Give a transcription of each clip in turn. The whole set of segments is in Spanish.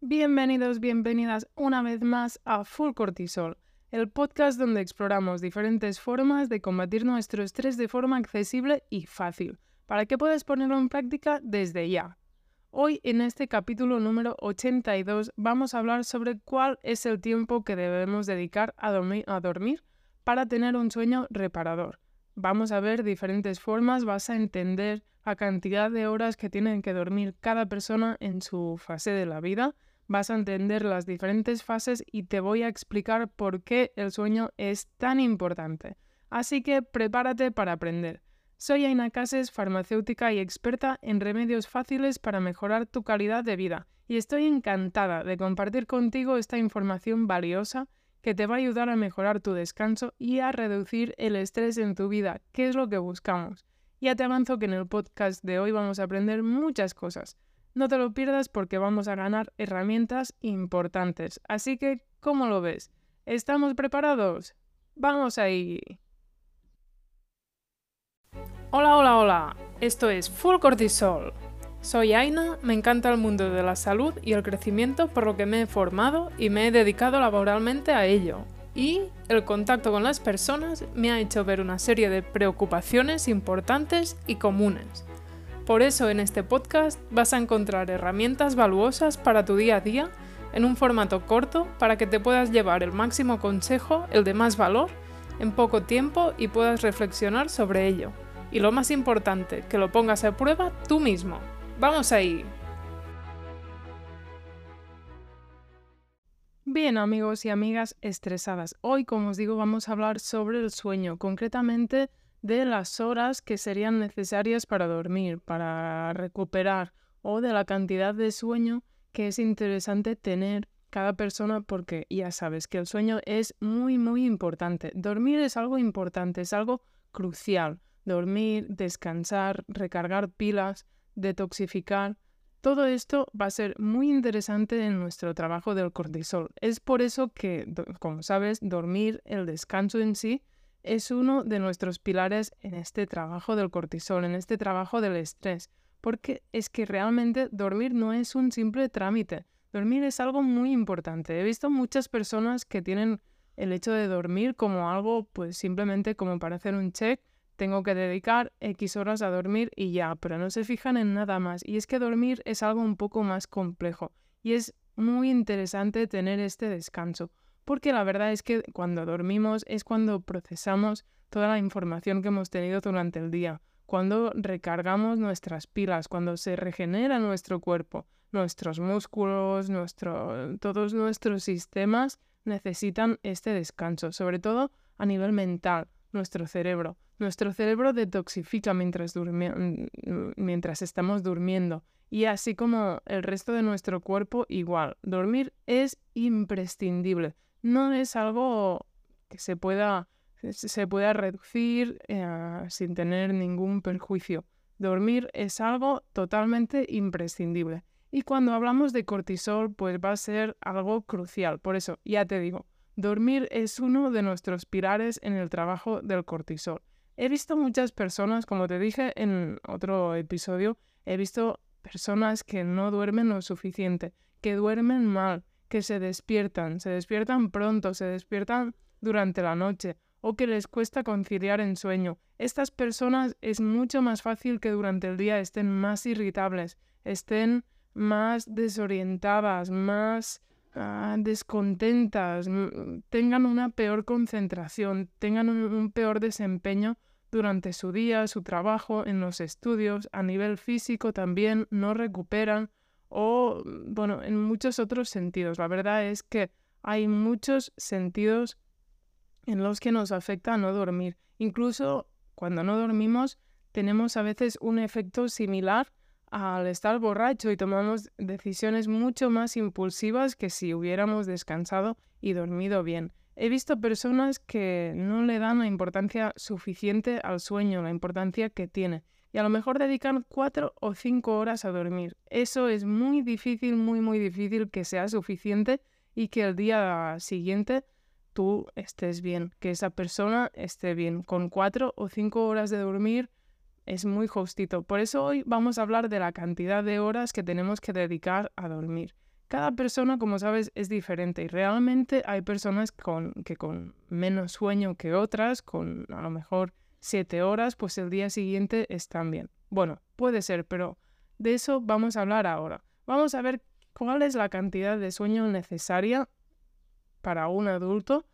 Bienvenidos, bienvenidas una vez más a Full Cortisol, el podcast donde exploramos diferentes formas de combatir nuestro estrés de forma accesible y fácil, para que puedas ponerlo en práctica desde ya. Hoy en este capítulo número 82 vamos a hablar sobre cuál es el tiempo que debemos dedicar a dormir, a dormir para tener un sueño reparador. Vamos a ver diferentes formas, vas a entender la cantidad de horas que tienen que dormir cada persona en su fase de la vida vas a entender las diferentes fases y te voy a explicar por qué el sueño es tan importante. Así que prepárate para aprender. Soy Aina Cases, farmacéutica y experta en remedios fáciles para mejorar tu calidad de vida, y estoy encantada de compartir contigo esta información valiosa que te va a ayudar a mejorar tu descanso y a reducir el estrés en tu vida, que es lo que buscamos. Ya te avanzo que en el podcast de hoy vamos a aprender muchas cosas. No te lo pierdas porque vamos a ganar herramientas importantes. Así que, ¿cómo lo ves? ¿Estamos preparados? ¡Vamos ahí! Hola, hola, hola. Esto es Full Cortisol. Soy Aina, me encanta el mundo de la salud y el crecimiento por lo que me he formado y me he dedicado laboralmente a ello. Y el contacto con las personas me ha hecho ver una serie de preocupaciones importantes y comunes por eso en este podcast vas a encontrar herramientas valuosas para tu día a día en un formato corto para que te puedas llevar el máximo consejo, el de más valor, en poco tiempo y puedas reflexionar sobre ello. Y lo más importante, que lo pongas a prueba tú mismo. ¡Vamos ahí! Bien amigos y amigas estresadas, hoy como os digo vamos a hablar sobre el sueño, concretamente de las horas que serían necesarias para dormir, para recuperar, o de la cantidad de sueño que es interesante tener cada persona porque ya sabes que el sueño es muy, muy importante. Dormir es algo importante, es algo crucial. Dormir, descansar, recargar pilas, detoxificar. Todo esto va a ser muy interesante en nuestro trabajo del cortisol. Es por eso que, como sabes, dormir, el descanso en sí, es uno de nuestros pilares en este trabajo del cortisol, en este trabajo del estrés, porque es que realmente dormir no es un simple trámite, dormir es algo muy importante. He visto muchas personas que tienen el hecho de dormir como algo, pues simplemente como para hacer un check, tengo que dedicar X horas a dormir y ya, pero no se fijan en nada más. Y es que dormir es algo un poco más complejo y es muy interesante tener este descanso porque la verdad es que cuando dormimos es cuando procesamos toda la información que hemos tenido durante el día, cuando recargamos nuestras pilas, cuando se regenera nuestro cuerpo, nuestros músculos, nuestro, todos nuestros sistemas necesitan este descanso, sobre todo a nivel mental, nuestro cerebro. Nuestro cerebro detoxifica mientras, mientras estamos durmiendo y así como el resto de nuestro cuerpo igual. Dormir es imprescindible no es algo que se pueda, se pueda reducir eh, sin tener ningún perjuicio. Dormir es algo totalmente imprescindible. Y cuando hablamos de cortisol, pues va a ser algo crucial. Por eso, ya te digo, dormir es uno de nuestros pilares en el trabajo del cortisol. He visto muchas personas, como te dije en otro episodio, he visto personas que no duermen lo suficiente, que duermen mal, que se despiertan, se despiertan pronto, se despiertan durante la noche o que les cuesta conciliar en sueño. Estas personas es mucho más fácil que durante el día estén más irritables, estén más desorientadas, más ah, descontentas, tengan una peor concentración, tengan un peor desempeño durante su día, su trabajo, en los estudios, a nivel físico también no recuperan o, bueno, en muchos otros sentidos. La verdad es que hay muchos sentidos en los que nos afecta no dormir. Incluso cuando no dormimos tenemos a veces un efecto similar al estar borracho y tomamos decisiones mucho más impulsivas que si hubiéramos descansado y dormido bien. He visto personas que no le dan la importancia suficiente al sueño, la importancia que tiene y a lo mejor dedican cuatro o cinco horas a dormir. Eso es muy difícil, muy, muy difícil que sea suficiente y que el día siguiente tú estés bien, que esa persona esté bien. Con cuatro o cinco horas de dormir es muy justito. Por eso hoy vamos a hablar de la cantidad de horas que tenemos que dedicar a dormir. Cada persona, como sabes, es diferente y realmente hay personas con, que con menos sueño que otras, con a lo mejor siete horas, pues el día siguiente están bien. Bueno, puede ser, pero de eso vamos a hablar ahora. Vamos a ver cuál es la cantidad de sueño necesaria para un adulto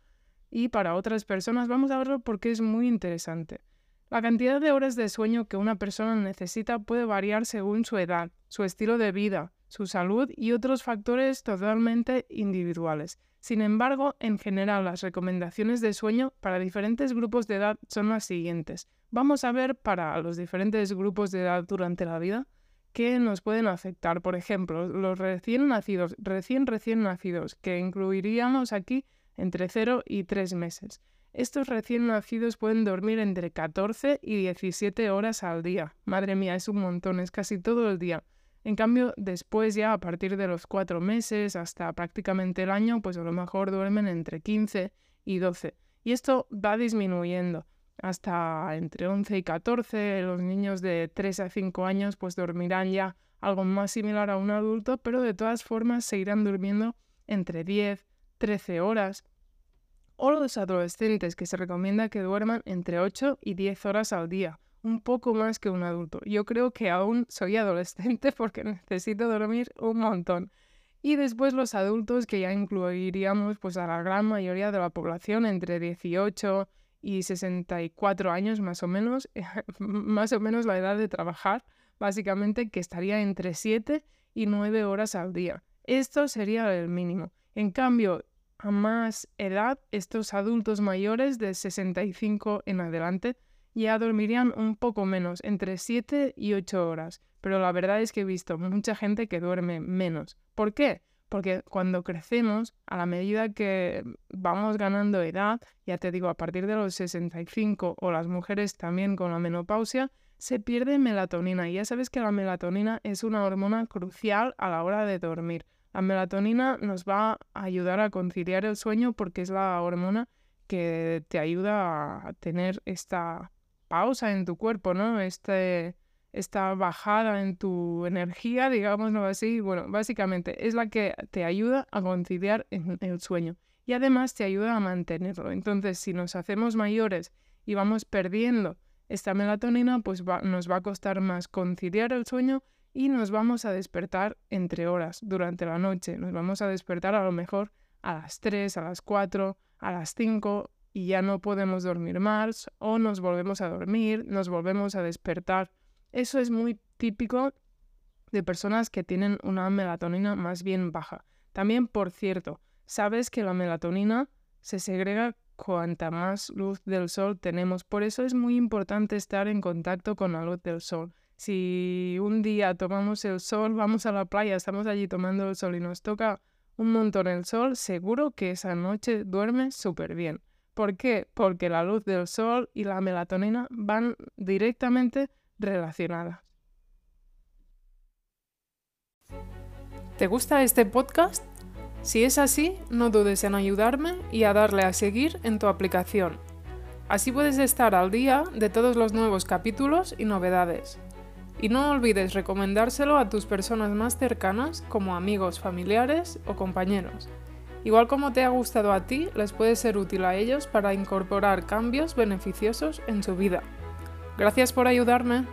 y para otras personas. Vamos a verlo porque es muy interesante. La cantidad de horas de sueño que una persona necesita puede variar según su edad, su estilo de vida, su salud y otros factores totalmente individuales. Sin embargo, en general, las recomendaciones de sueño para diferentes grupos de edad son las siguientes. Vamos a ver para los diferentes grupos de edad durante la vida qué nos pueden afectar. Por ejemplo, los recién nacidos, recién recién nacidos, que incluiríamos aquí entre 0 y 3 meses. Estos recién nacidos pueden dormir entre 14 y 17 horas al día. Madre mía, es un montón, es casi todo el día. En cambio, después ya a partir de los cuatro meses hasta prácticamente el año, pues a lo mejor duermen entre 15 y 12. Y esto va disminuyendo hasta entre 11 y 14. Los niños de 3 a 5 años pues dormirán ya algo más similar a un adulto, pero de todas formas seguirán durmiendo entre 10, 13 horas. O los adolescentes que se recomienda que duerman entre 8 y 10 horas al día un poco más que un adulto. Yo creo que aún soy adolescente porque necesito dormir un montón. Y después los adultos que ya incluiríamos pues a la gran mayoría de la población entre 18 y 64 años más o menos, más o menos la edad de trabajar, básicamente que estaría entre 7 y 9 horas al día. Esto sería el mínimo. En cambio, a más edad, estos adultos mayores de 65 en adelante ya dormirían un poco menos, entre 7 y 8 horas. Pero la verdad es que he visto mucha gente que duerme menos. ¿Por qué? Porque cuando crecemos, a la medida que vamos ganando edad, ya te digo, a partir de los 65 o las mujeres también con la menopausia, se pierde melatonina. Y ya sabes que la melatonina es una hormona crucial a la hora de dormir. La melatonina nos va a ayudar a conciliar el sueño porque es la hormona que te ayuda a tener esta pausa en tu cuerpo, ¿no? Este, esta bajada en tu energía, digámoslo así, bueno, básicamente es la que te ayuda a conciliar el sueño y además te ayuda a mantenerlo. Entonces, si nos hacemos mayores y vamos perdiendo esta melatonina, pues nos va a costar más conciliar el sueño y nos vamos a despertar entre horas durante la noche. Nos vamos a despertar a lo mejor a las 3, a las 4, a las 5 y ya no podemos dormir más o nos volvemos a dormir, nos volvemos a despertar. Eso es muy típico de personas que tienen una melatonina más bien baja. También, por cierto, sabes que la melatonina se segrega cuanta más luz del sol tenemos. Por eso es muy importante estar en contacto con la luz del sol. Si un día tomamos el sol, vamos a la playa, estamos allí tomando el sol y nos toca un montón el sol, seguro que esa noche duerme súper bien. ¿Por qué? Porque la luz del sol y la melatonina van directamente relacionadas. ¿Te gusta este podcast? Si es así, no dudes en ayudarme y a darle a seguir en tu aplicación. Así puedes estar al día de todos los nuevos capítulos y novedades. Y no olvides recomendárselo a tus personas más cercanas como amigos, familiares o compañeros. Igual como te ha gustado a ti, les puede ser útil a ellos para incorporar cambios beneficiosos en su vida. Gracias por ayudarme.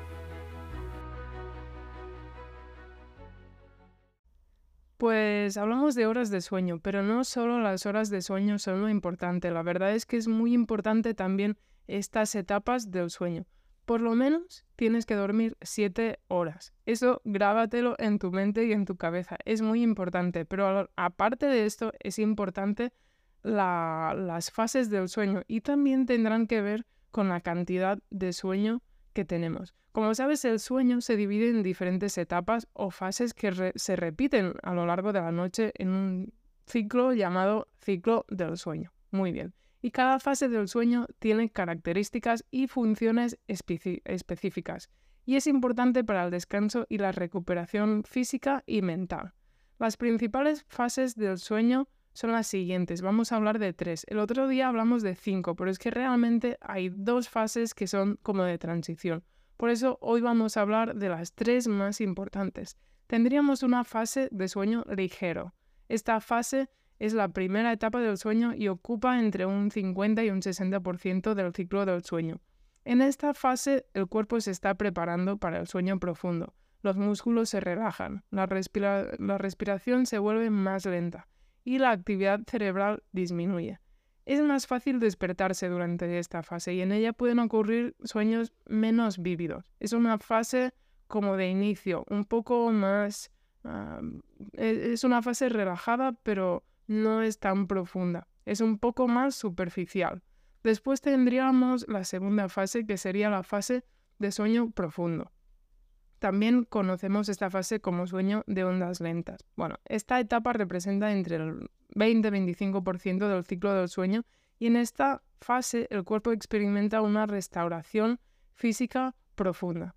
Pues hablamos de horas de sueño, pero no solo las horas de sueño son lo importante, la verdad es que es muy importante también estas etapas del sueño por lo menos tienes que dormir siete horas. Eso grábatelo en tu mente y en tu cabeza. Es muy importante. Pero aparte de esto, es importante las fases del sueño y también tendrán que ver con la cantidad de sueño que tenemos. Como sabes, el sueño se divide en diferentes etapas o fases que se repiten a lo largo de la noche en un ciclo llamado ciclo del sueño. Muy bien y cada fase del sueño tiene características y funciones específicas, y es importante para el descanso y la recuperación física y mental. Las principales fases del sueño son las siguientes. Vamos a hablar de tres. El otro día hablamos de cinco, pero es que realmente hay dos fases que son como de transición. Por eso hoy vamos a hablar de las tres más importantes. tendríamos una fase de sueño ligero. Esta fase es la primera etapa del sueño y ocupa entre un 50 y un 60% del ciclo del sueño. En esta fase el cuerpo se está preparando para el sueño profundo. Los músculos se relajan, la, respiración se vuelve más lenta y la actividad cerebral disminuye. Es más fácil despertarse durante esta fase y en ella pueden ocurrir sueños menos vívidos. Es una fase como de inicio, un poco más... E-, es una fase relajada, pero no es tan profunda. Es un poco más superficial. Después tendríamos la segunda fase, que sería la fase de sueño profundo. También conocemos esta fase como sueño de ondas lentas. Bueno, esta etapa representa entre el 20-25% del ciclo del sueño y en esta fase el cuerpo experimenta una restauración física profunda.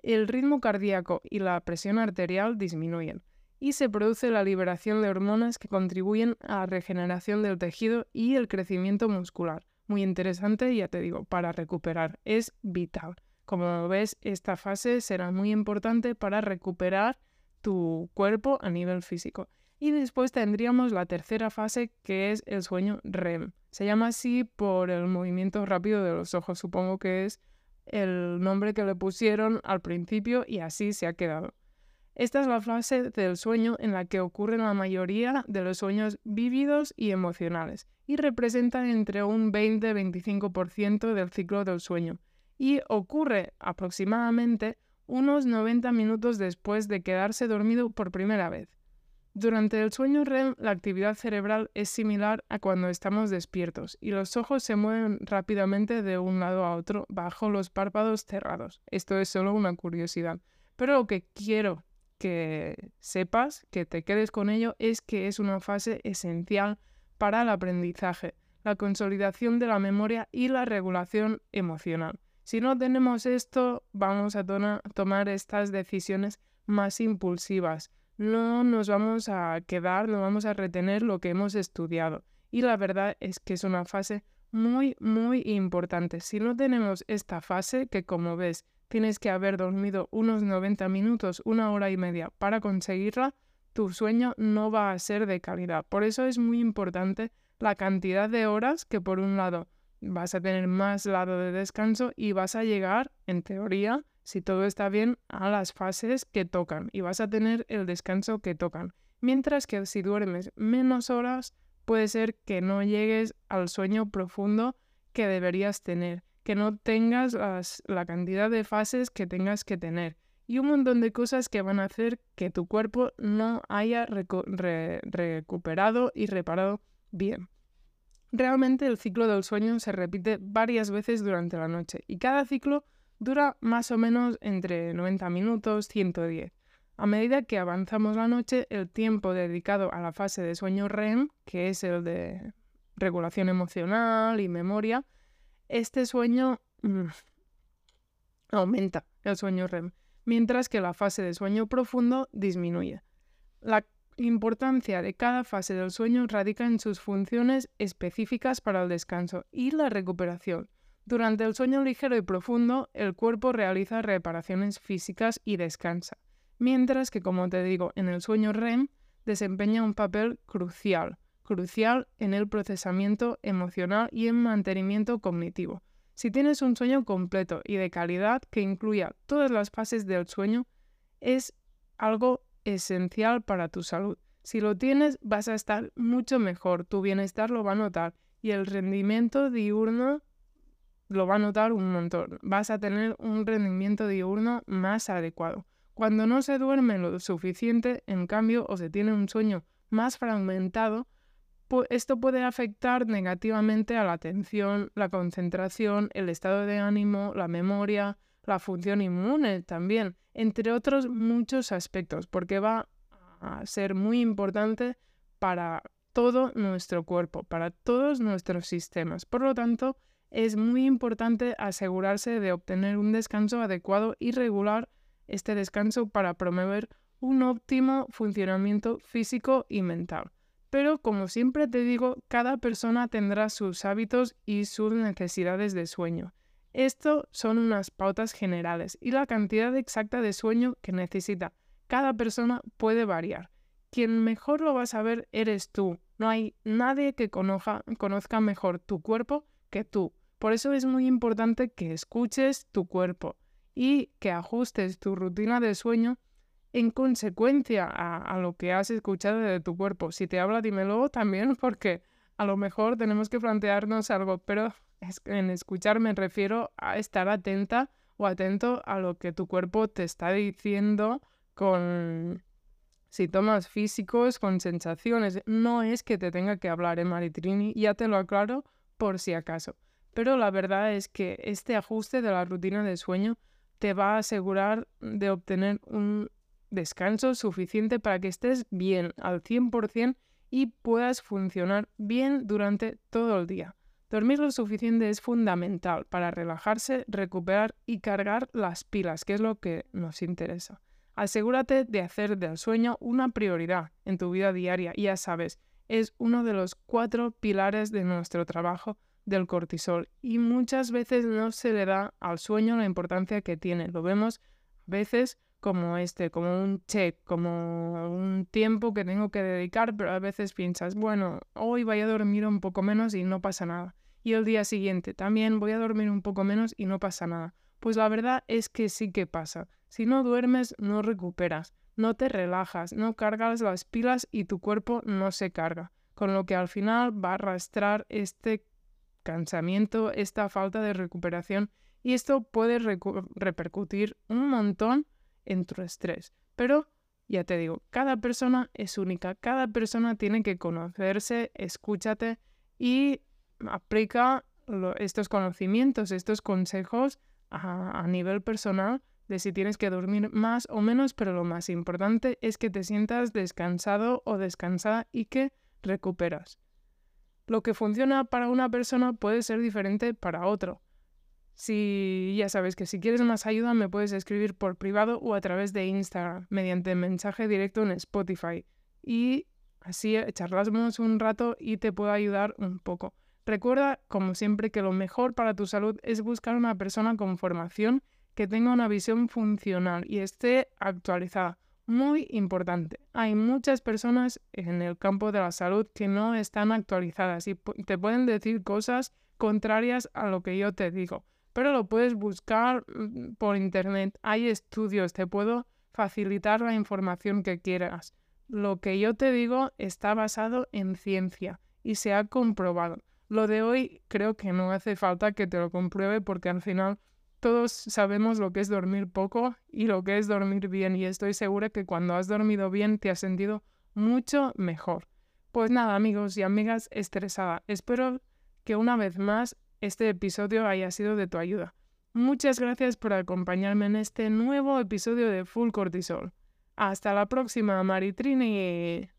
El ritmo cardíaco y la presión arterial disminuyen y se produce la liberación de hormonas que contribuyen a la regeneración del tejido y el crecimiento muscular. Muy interesante, ya te digo, para recuperar. Es vital. Como ves, esta fase será muy importante para recuperar tu cuerpo a nivel físico. Y después tendríamos la tercera fase que es el sueño REM. Se llama así por el movimiento rápido de los ojos. Supongo que es el nombre que le pusieron al principio y así se ha quedado. Esta es la fase del sueño en la que ocurren la mayoría de los sueños vívidos y emocionales y representa entre un 20-25% del ciclo del sueño y ocurre aproximadamente unos 90 minutos después de quedarse dormido por primera vez. Durante el sueño REM la actividad cerebral es similar a cuando estamos despiertos y los ojos se mueven rápidamente de un lado a otro bajo los párpados cerrados. Esto es solo una curiosidad. Pero lo que quiero que sepas, que te quedes con ello, es que es una fase esencial para el aprendizaje, la consolidación de la memoria y la regulación emocional. Si no tenemos esto, vamos a tomar estas decisiones más impulsivas. No nos vamos a quedar, no vamos a retener lo que hemos estudiado. Y la verdad es que es una fase muy, muy importante. Si no tenemos esta fase, que como ves, tienes que haber dormido unos 90 minutos, una hora y media para conseguirla, tu sueño no va a ser de calidad. Por eso es muy importante la cantidad de horas que por un lado vas a tener más lado de descanso y vas a llegar, en teoría, si todo está bien, a las fases que tocan y vas a tener el descanso que tocan. Mientras que si duermes menos horas, puede ser que no llegues al sueño profundo que deberías tener, que no tengas la cantidad de fases que tengas que tener y un montón de cosas que van a hacer que tu cuerpo no haya recuperado y reparado bien. Realmente el ciclo del sueño se repite varias veces durante la noche y cada ciclo dura más o menos entre 90 minutos, 110. A medida que avanzamos la noche, el tiempo dedicado a la fase de sueño REM, que es el de regulación emocional y memoria, este sueño mm, aumenta, el sueño REM, mientras que la fase de sueño profundo disminuye. La importancia de cada fase del sueño radica en sus funciones específicas para el descanso y la recuperación. Durante el sueño ligero y profundo, el cuerpo realiza reparaciones físicas y descansa, mientras que, como te digo, en el sueño REM desempeña un papel crucial, crucial en el procesamiento emocional y en mantenimiento cognitivo. Si tienes un sueño completo y de calidad que incluya todas las fases del sueño, es algo esencial para tu salud. Si lo tienes, vas a estar mucho mejor, tu bienestar lo va a notar y el rendimiento diurno lo va a notar un montón. Vas a tener un rendimiento diurno más adecuado. Cuando no se duerme lo suficiente, en cambio, o se tiene un sueño más fragmentado, esto puede afectar negativamente a la atención, la concentración, el estado de ánimo, la memoria, la función inmune también, entre otros muchos aspectos, porque va a ser muy importante para todo nuestro cuerpo, para todos nuestros sistemas. Por lo tanto, es muy importante asegurarse de obtener un descanso adecuado y regular este descanso para promover un óptimo funcionamiento físico y mental. Pero como siempre te digo, cada persona tendrá sus hábitos y sus necesidades de sueño. Esto son unas pautas generales y la cantidad exacta de sueño que necesita cada persona puede variar. Quien mejor lo va a saber eres tú. No hay nadie que conozca mejor tu cuerpo que tú. Por eso es muy importante que escuches tu cuerpo y que ajustes tu rutina de sueño en consecuencia a, lo que has escuchado de tu cuerpo. Si te habla, dímelo también porque a lo mejor tenemos que plantearnos algo, pero en escuchar me refiero a estar atenta o atento a lo que tu cuerpo te está diciendo con síntomas físicos, con sensaciones. No es que te tenga que hablar, en ¿eh, Maritrini? Ya te lo aclaro por si acaso. Pero la verdad es que este ajuste de la rutina de sueño te va a asegurar de obtener un descanso suficiente para que estés bien al 100% y puedas funcionar bien durante todo el día. Dormir lo suficiente es fundamental para relajarse, recuperar y cargar las pilas, que es lo que nos interesa. Asegúrate de hacer del sueño una prioridad en tu vida diaria ya sabes, es uno de los cuatro pilares de nuestro trabajo del cortisol y muchas veces no se le da al sueño la importancia que tiene. Lo vemos a veces como este, como un check, como un tiempo que tengo que dedicar, pero a veces piensas, bueno, hoy voy a dormir un poco menos y no pasa nada. Y el día siguiente también voy a dormir un poco menos y no pasa nada. Pues la verdad es que sí que pasa. Si no duermes, no recuperas, no te relajas, no cargas las pilas y tu cuerpo no se carga, con lo que al final va a arrastrar este cansamiento, esta falta de recuperación y esto puede repercutir un montón en tu estrés. Pero, ya te digo, cada persona es única, cada persona tiene que conocerse, escúchate y aplica estos conocimientos, estos consejos a, nivel personal de si tienes que dormir más o menos, pero lo más importante es que te sientas descansado o descansada y que recuperas. Lo que funciona para una persona puede ser diferente para otro. Si ya sabes que si quieres más ayuda me puedes escribir por privado o a través de Instagram mediante mensaje directo en Spotify y así charlamos un rato y te puedo ayudar un poco. Recuerda, como siempre, que lo mejor para tu salud es buscar una persona con formación que tenga una visión funcional y esté actualizada. Muy importante. Hay muchas personas en el campo de la salud que no están actualizadas y te pueden decir cosas contrarias a lo que yo te digo pero lo puedes buscar mm, por internet. Hay estudios, te puedo facilitar la información que quieras. Lo que yo te digo está basado en ciencia y se ha comprobado. Lo de hoy creo que no hace falta que te lo compruebe porque al final todos sabemos lo que es dormir poco y lo que es dormir bien y estoy segura que cuando has dormido bien te has sentido mucho mejor. Pues nada amigos y amigas estresada, espero que una vez más este episodio haya sido de tu ayuda. Muchas gracias por acompañarme en este nuevo episodio de Full Cortisol. Hasta la próxima, Maritrini.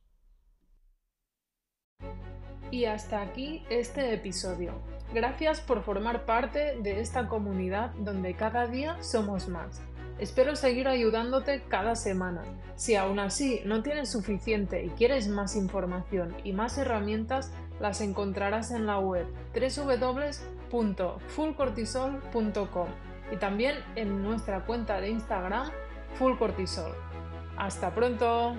Y hasta aquí este episodio. Gracias por formar parte de esta comunidad donde cada día somos más. Espero seguir ayudándote cada semana. Si aún así no tienes suficiente y quieres más información y más herramientas, las encontrarás en la web www.fullcortisol.com y también en nuestra cuenta de Instagram fullcortisol. ¡Hasta pronto!